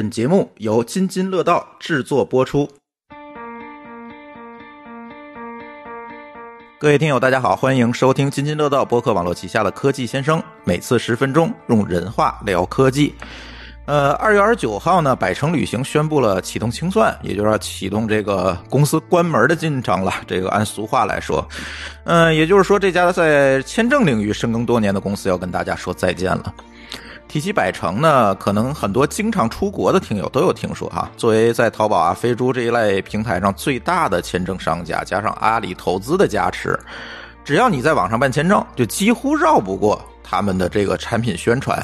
本节目由津津乐道制作播出。各位听友，大家好，欢迎收听津津乐道播客网络旗下的科技先生，每次十分钟，用人话聊科技。呃，二月二十九号呢，百城旅行宣布了启动清算，也就是启动这个公司关门的进程了。这个按俗话来说，嗯，也就是说这家在签证领域深耕多年的公司要跟大家说再见了。提起百城呢，可能很多经常出国的听友都有听说哈。作为在淘宝啊、飞猪这一类平台上最大的签证商家，加上阿里投资的加持，只要你在网上办签证，就几乎绕不过他们的这个产品宣传。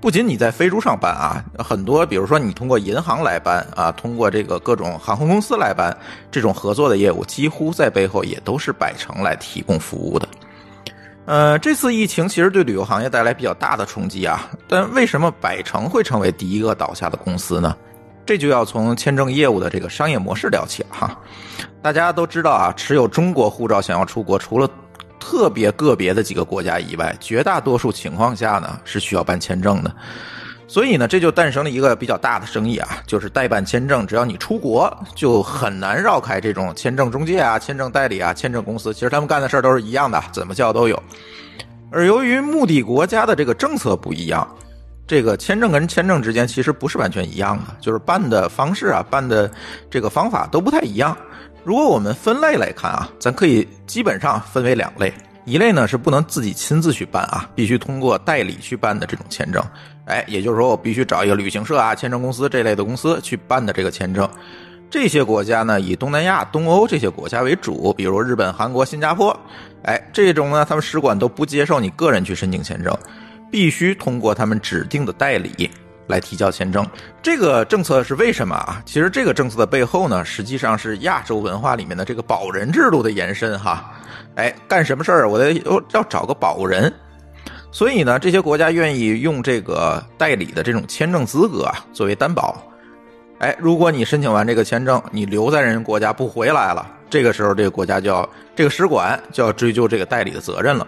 不仅你在飞猪上办啊，很多比如说你通过银行来办啊，通过这个各种航空公司来办这种合作的业务，几乎在背后也都是百城来提供服务的。呃，这次疫情其实对旅游行业带来比较大的冲击啊，但为什么百城会成为第一个倒下的公司呢？这就要从签证业务的这个商业模式聊起了哈。大家都知道啊，持有中国护照想要出国，除了特别个别的几个国家以外，绝大多数情况下呢是需要办签证的。所以呢，这就诞生了一个比较大的生意啊，就是代办签证。只要你出国，就很难绕开这种签证中介啊、签证代理啊、签证公司。其实他们干的事儿都是一样的，怎么叫都有。而由于目的国家的这个政策不一样，这个签证跟签证之间其实不是完全一样的，就是办的方式啊、办的这个方法都不太一样。如果我们分类来看啊，咱可以基本上分为两类，一类呢是不能自己亲自去办啊，必须通过代理去办的这种签证，哎，也就是说我必须找一个旅行社啊、签证公司这类的公司去办的这个签证。这些国家呢以东南亚、东欧这些国家为主，比如日本、韩国、新加坡，哎，这种呢他们使馆都不接受你个人去申请签证，必须通过他们指定的代理。来提交签证，这个政策是为什么啊？其实这个政策的背后呢，实际上是亚洲文化里面的这个保人制度的延伸哈。哎，干什么事儿我得要找个保人，所以呢，这些国家愿意用这个代理的这种签证资格啊作为担保。哎，如果你申请完这个签证，你留在人国家不回来了，这个时候这个国家就要这个使馆就要追究这个代理的责任了。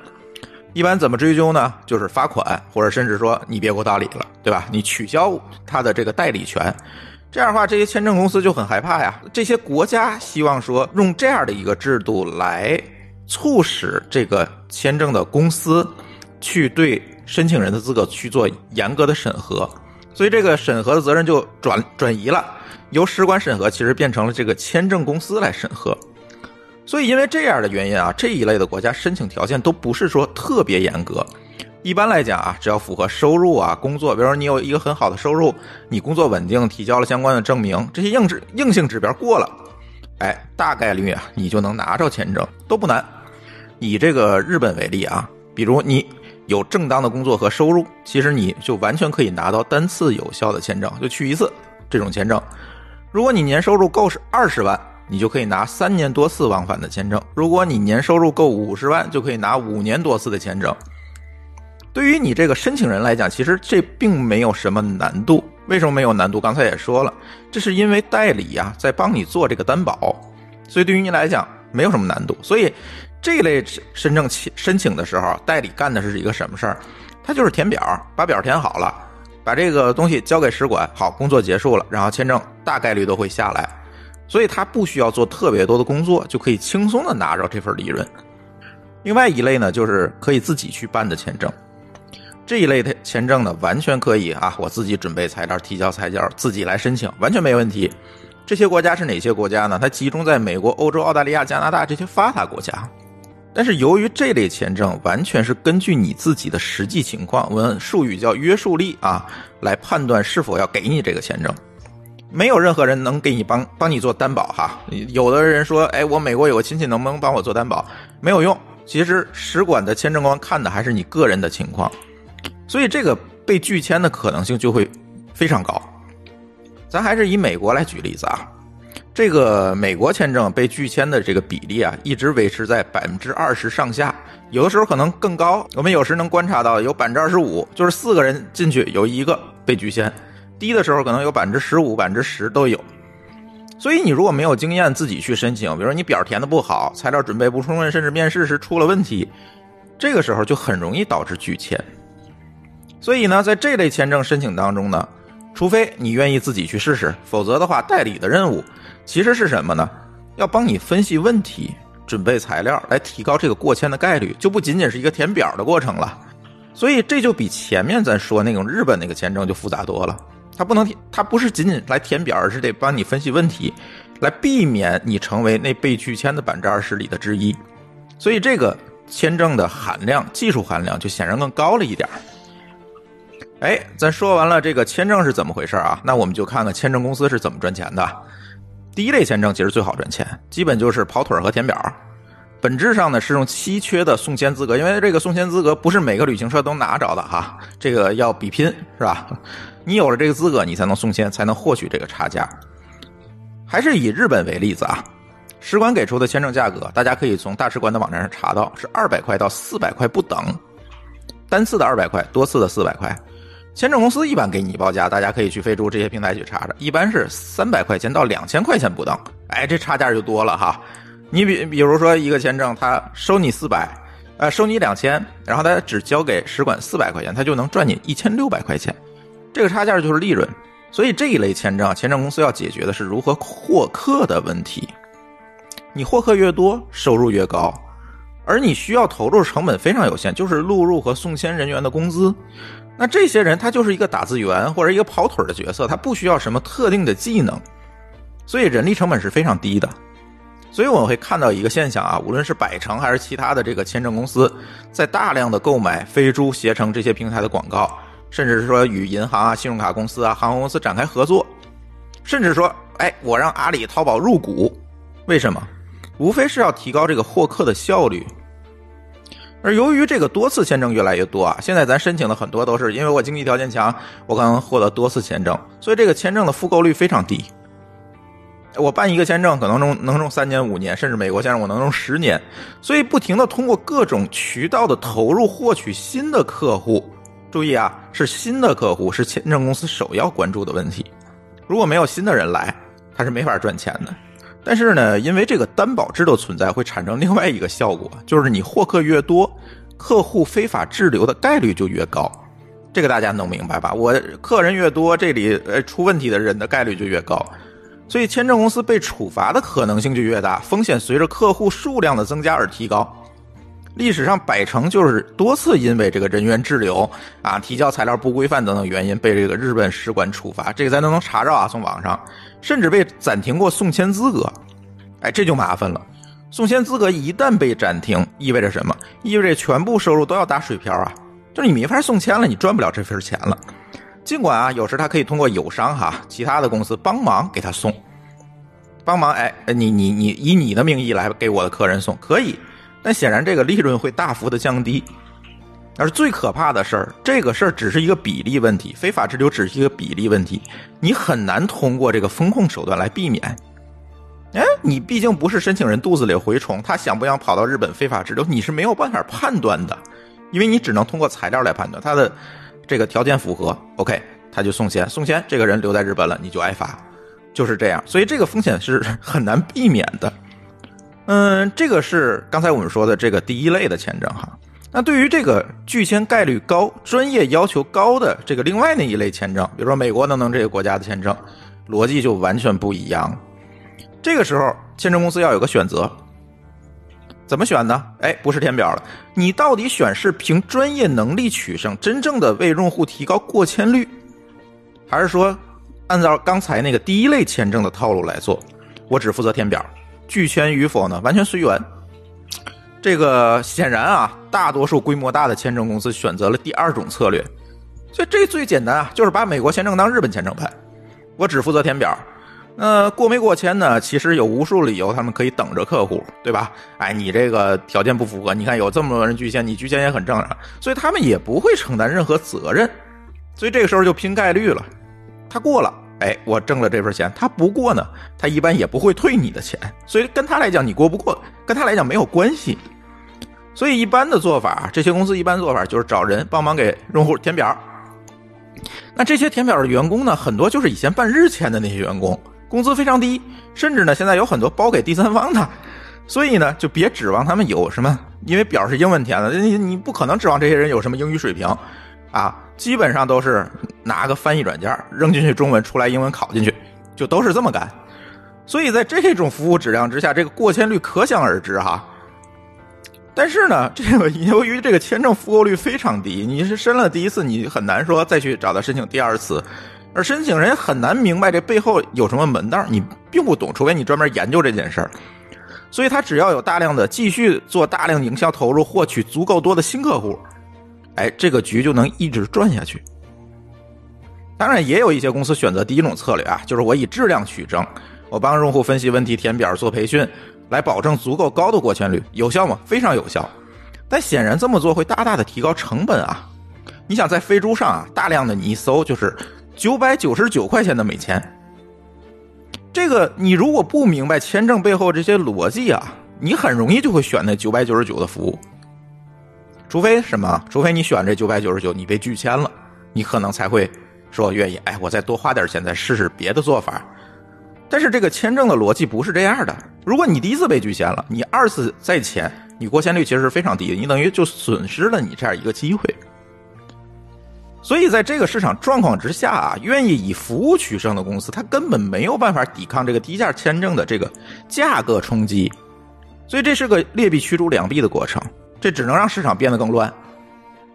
一般怎么追究呢？就是罚款，或者甚至说你别给我代理了，对吧？你取消他的这个代理权，这样的话，这些签证公司就很害怕呀。这些国家希望说用这样的一个制度来促使这个签证的公司去对申请人的资格去做严格的审核，所以这个审核的责任就转转移了，由使馆审核，其实变成了这个签证公司来审核。所以，因为这样的原因啊，这一类的国家申请条件都不是说特别严格。一般来讲啊，只要符合收入啊、工作，比如说你有一个很好的收入，你工作稳定，提交了相关的证明，这些硬指硬性指标过了，哎，大概率啊，你就能拿着签证，都不难。以这个日本为例啊，比如你有正当的工作和收入，其实你就完全可以拿到单次有效的签证，就去一次这种签证。如果你年收入够是二十万。你就可以拿三年多次往返的签证。如果你年收入够五十万，就可以拿五年多次的签证。对于你这个申请人来讲，其实这并没有什么难度。为什么没有难度？刚才也说了，这是因为代理呀在帮你做这个担保，所以对于你来讲没有什么难度。所以这一类申证申请的时候，代理干的是一个什么事儿？他就是填表，把表填好了，把这个东西交给使馆，好，工作结束了，然后签证大概率都会下来。所以他不需要做特别多的工作，就可以轻松的拿着这份利润。另外一类呢，就是可以自己去办的签证。这一类的签证呢，完全可以啊，我自己准备材料、提交材料，自己来申请，完全没问题。这些国家是哪些国家呢？它集中在美国、欧洲、澳大利亚、加拿大这些发达国家。但是由于这类签证完全是根据你自己的实际情况，我们术语叫约束力啊，来判断是否要给你这个签证。没有任何人能给你帮帮你做担保哈。有的人说，哎，我美国有个亲戚，能不能帮我做担保？没有用。其实使馆的签证官看的还是你个人的情况，所以这个被拒签的可能性就会非常高。咱还是以美国来举例子啊，这个美国签证被拒签的这个比例啊，一直维持在百分之二十上下，有的时候可能更高。我们有时能观察到有百分之二十五，就是四个人进去有一个被拒签。低的时候可能有百分之十五、百分之十都有，所以你如果没有经验，自己去申请，比如说你表填的不好，材料准备不充分，甚至面试时出了问题，这个时候就很容易导致拒签。所以呢，在这类签证申请当中呢，除非你愿意自己去试试，否则的话，代理的任务其实是什么呢？要帮你分析问题、准备材料，来提高这个过签的概率，就不仅仅是一个填表的过程了。所以这就比前面咱说那种日本那个签证就复杂多了。它不能填，它不是仅仅来填表，而是得帮你分析问题，来避免你成为那被拒签的百分之二十里的之一。所以这个签证的含量、技术含量就显然更高了一点。哎，咱说完了这个签证是怎么回事啊？那我们就看看签证公司是怎么赚钱的。第一类签证其实最好赚钱，基本就是跑腿和填表。本质上呢是用稀缺的送签资格，因为这个送签资格不是每个旅行社都拿着的哈，这个要比拼是吧？你有了这个资格，你才能送签，才能获取这个差价。还是以日本为例子啊，使馆给出的签证价格，大家可以从大使馆的网站上查到，是二百块到四百块不等，单次的二百块，多次的四百块。签证公司一般给你报价，大家可以去飞猪这些平台去查查，一般是三百块钱到两千块钱不等。哎，这差价就多了哈。你比比如说一个签证，他收你四百，呃，收你两千，然后他只交给使馆四百块钱，他就能赚你一千六百块钱。这个差价就是利润。所以这一类签证，签证公司要解决的是如何获客的问题。你获客越多，收入越高，而你需要投入成本非常有限，就是录入和送签人员的工资。那这些人他就是一个打字员或者一个跑腿的角色，他不需要什么特定的技能，所以人力成本是非常低的。所以我们会看到一个现象啊，无论是百城还是其他的这个签证公司，在大量的购买飞猪、携程这些平台的广告，甚至是说与银行啊、信用卡公司啊、航空公司展开合作，甚至说，哎，我让阿里、淘宝入股，为什么？无非是要提高这个获客的效率。而由于这个多次签证越来越多啊，现在咱申请的很多都是因为我经济条件强，我可能获得多次签证，所以这个签证的复购率非常低。我办一个签证可能能能用三年五年，甚至美国签证我能用十年，所以不停的通过各种渠道的投入获取新的客户。注意啊，是新的客户是签证公司首要关注的问题。如果没有新的人来，他是没法赚钱的。但是呢，因为这个担保制度存在，会产生另外一个效果，就是你获客越多，客户非法滞留的概率就越高。这个大家能明白吧？我客人越多，这里呃出问题的人的概率就越高，所以签证公司被处罚的可能性就越大，风险随着客户数量的增加而提高。历史上百城就是多次因为这个人员滞留啊、提交材料不规范等等原因被这个日本使馆处罚，这个咱都能查着啊，从网上。甚至被暂停过送签资格，哎，这就麻烦了。送签资格一旦被暂停，意味着什么？意味着全部收入都要打水漂啊！就是你没法送签了，你赚不了这份钱了。尽管啊，有时他可以通过友商哈，其他的公司帮忙给他送，帮忙哎，你你你以你的名义来给我的客人送可以，但显然这个利润会大幅的降低。而最可怕的事儿，这个事儿只是一个比例问题，非法滞留只是一个比例问题，你很难通过这个风控手段来避免。哎，你毕竟不是申请人肚子里蛔虫，他想不想跑到日本非法滞留，你是没有办法判断的，因为你只能通过材料来判断他的这个条件符合，OK，他就送签，送签这个人留在日本了，你就挨罚，就是这样，所以这个风险是很难避免的。嗯，这个是刚才我们说的这个第一类的签证哈。那对于这个拒签概率高、专业要求高的这个另外那一类签证，比如说美国等等这个国家的签证，逻辑就完全不一样。这个时候，签证公司要有个选择，怎么选呢？哎，不是填表了，你到底选是凭专业能力取胜，真正的为用户提高过签率，还是说按照刚才那个第一类签证的套路来做？我只负责填表，拒签与否呢，完全随缘。这个显然啊，大多数规模大的签证公司选择了第二种策略，所以这最简单啊，就是把美国签证当日本签证办，我只负责填表，那过没过签呢？其实有无数理由，他们可以等着客户，对吧？哎，你这个条件不符合，你看有这么多人拒签，你拒签也很正常，所以他们也不会承担任何责任，所以这个时候就拼概率了，他过了，哎，我挣了这份钱，他不过呢，他一般也不会退你的钱，所以跟他来讲，你过不过，跟他来讲没有关系。所以，一般的做法，这些公司一般做法就是找人帮忙给用户填表。那这些填表的员工呢，很多就是以前办日签的那些员工，工资非常低，甚至呢，现在有很多包给第三方的。所以呢，就别指望他们有什么，因为表是英文填的，你你不可能指望这些人有什么英语水平啊。基本上都是拿个翻译软件扔进去中文，出来英文拷进去，就都是这么干。所以在这种服务质量之下，这个过签率可想而知哈。但是呢，这个由于这个签证复购率非常低，你是申了第一次，你很难说再去找他申请第二次，而申请人很难明白这背后有什么门道，你并不懂，除非你专门研究这件事儿。所以他只要有大量的继续做大量营销投入，获取足够多的新客户，哎，这个局就能一直转下去。当然，也有一些公司选择第一种策略啊，就是我以质量取证，我帮用户分析问题、填表、做培训。来保证足够高的过签率，有效吗？非常有效，但显然这么做会大大的提高成本啊！你想在飞猪上啊，大量的你一搜就是九百九十九块钱的美签，这个你如果不明白签证背后这些逻辑啊，你很容易就会选那九百九十九的服务，除非什么？除非你选这九百九十九，你被拒签了，你可能才会说愿意，哎，我再多花点钱再试试别的做法。但是这个签证的逻辑不是这样的。如果你第一次被拒签了，你二次再签，你过签率其实是非常低的，你等于就损失了你这样一个机会。所以在这个市场状况之下啊，愿意以服务取胜的公司，它根本没有办法抵抗这个低价签证的这个价格冲击。所以这是个劣币驱逐良币的过程，这只能让市场变得更乱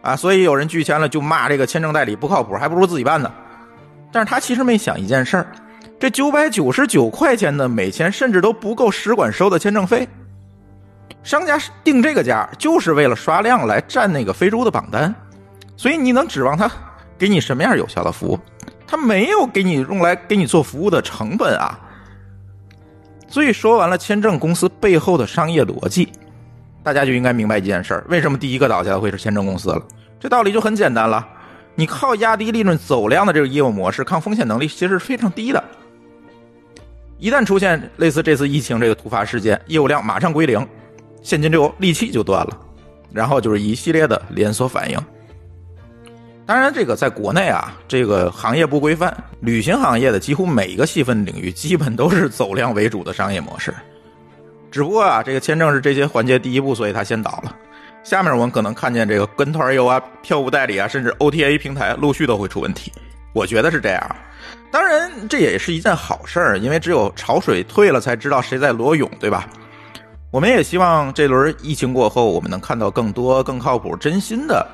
啊！所以有人拒签了就骂这个签证代理不靠谱，还不如自己办呢。但是他其实没想一件事儿。这九百九十九块钱的美签，甚至都不够使馆收的签证费。商家定这个价，就是为了刷量来占那个非洲的榜单。所以你能指望他给你什么样有效的服务？他没有给你用来给你做服务的成本啊。所以说完了签证公司背后的商业逻辑，大家就应该明白一件事：为什么第一个倒下的会是签证公司了？这道理就很简单了。你靠压低利润走量的这个业务模式，抗风险能力其实是非常低的。一旦出现类似这次疫情这个突发事件，业务量马上归零，现金流利器就断了，然后就是一系列的连锁反应。当然，这个在国内啊，这个行业不规范，旅行行业的几乎每一个细分领域基本都是走量为主的商业模式。只不过啊，这个签证是这些环节第一步，所以他先倒了。下面我们可能看见这个跟团游啊、票务代理啊，甚至 OTA 平台陆续都会出问题。我觉得是这样。当然，这也是一件好事儿，因为只有潮水退了，才知道谁在裸泳，对吧？我们也希望这轮疫情过后，我们能看到更多更靠谱、真心的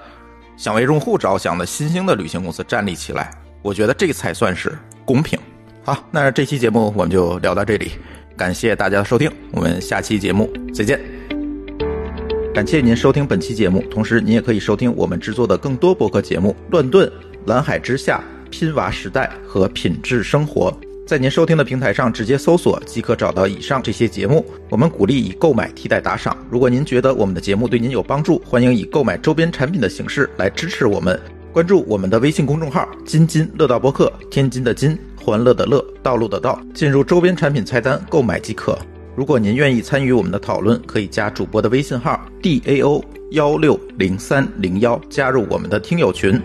想为用户着想的新兴的旅行公司站立起来。我觉得这才算是公平。好，那这期节目我们就聊到这里，感谢大家的收听，我们下期节目再见。感谢您收听本期节目，同时您也可以收听我们制作的更多博客节目《乱炖》《蓝海之下》。拼娃时代和品质生活，在您收听的平台上直接搜索即可找到以上这些节目。我们鼓励以购买替代打赏。如果您觉得我们的节目对您有帮助，欢迎以购买周边产品的形式来支持我们。关注我们的微信公众号“津津乐道播客”，天津的津，欢乐的乐，道路的道，进入周边产品菜单购买即可。如果您愿意参与我们的讨论，可以加主播的微信号 d a o 幺六零三零幺，加入我们的听友群。